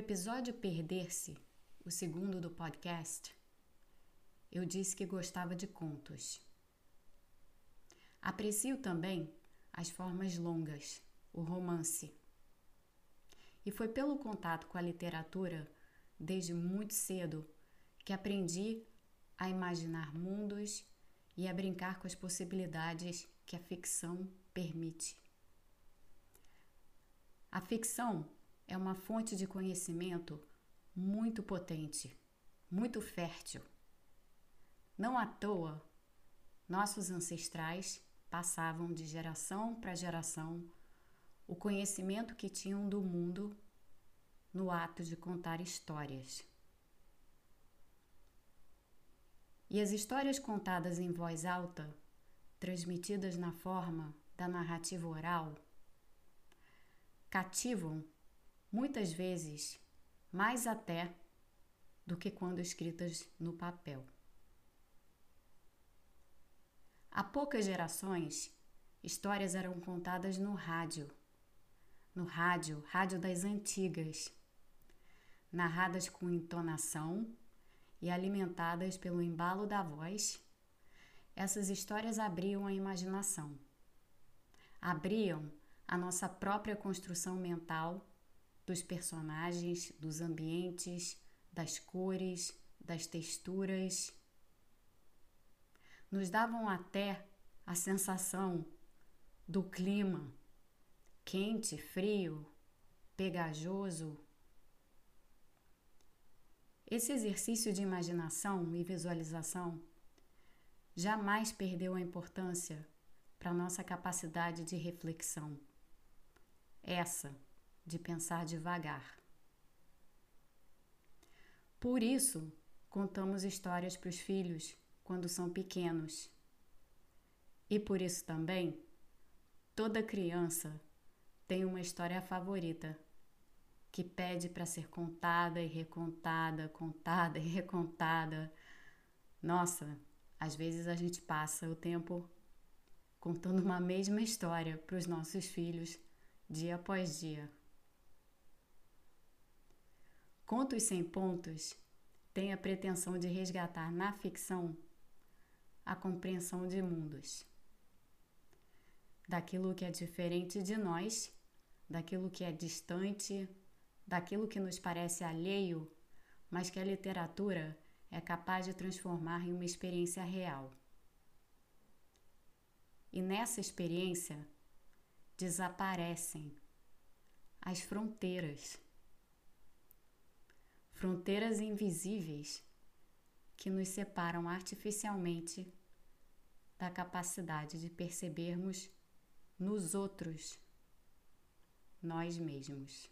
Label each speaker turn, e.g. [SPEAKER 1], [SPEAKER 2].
[SPEAKER 1] Episódio Perder-se, o segundo do podcast, eu disse que gostava de contos. Aprecio também as formas longas, o romance. E foi pelo contato com a literatura, desde muito cedo, que aprendi a imaginar mundos e a brincar com as possibilidades que a ficção permite. A ficção é uma fonte de conhecimento muito potente, muito fértil. Não à toa, nossos ancestrais passavam de geração para geração o conhecimento que tinham do mundo no ato de contar histórias. E as histórias contadas em voz alta, transmitidas na forma da narrativa oral, cativam muitas vezes mais até do que quando escritas no papel. Há poucas gerações, histórias eram contadas no rádio, no rádio, rádio das antigas, narradas com entonação e alimentadas pelo embalo da voz. Essas histórias abriam a imaginação, abriam a nossa própria construção mental dos personagens, dos ambientes, das cores, das texturas. Nos davam até a sensação do clima quente, frio, pegajoso. Esse exercício de imaginação e visualização jamais perdeu a importância para nossa capacidade de reflexão essa de pensar devagar. Por isso, contamos histórias para os filhos quando são pequenos. E por isso também, toda criança tem uma história favorita que pede para ser contada e recontada, contada e recontada. Nossa, às vezes a gente passa o tempo contando uma mesma história para os nossos filhos dia após dia. Contos sem pontos têm a pretensão de resgatar na ficção a compreensão de mundos, daquilo que é diferente de nós, daquilo que é distante, daquilo que nos parece alheio, mas que a literatura é capaz de transformar em uma experiência real. E nessa experiência, desaparecem as fronteiras. Fronteiras invisíveis que nos separam artificialmente da capacidade de percebermos nos outros nós mesmos.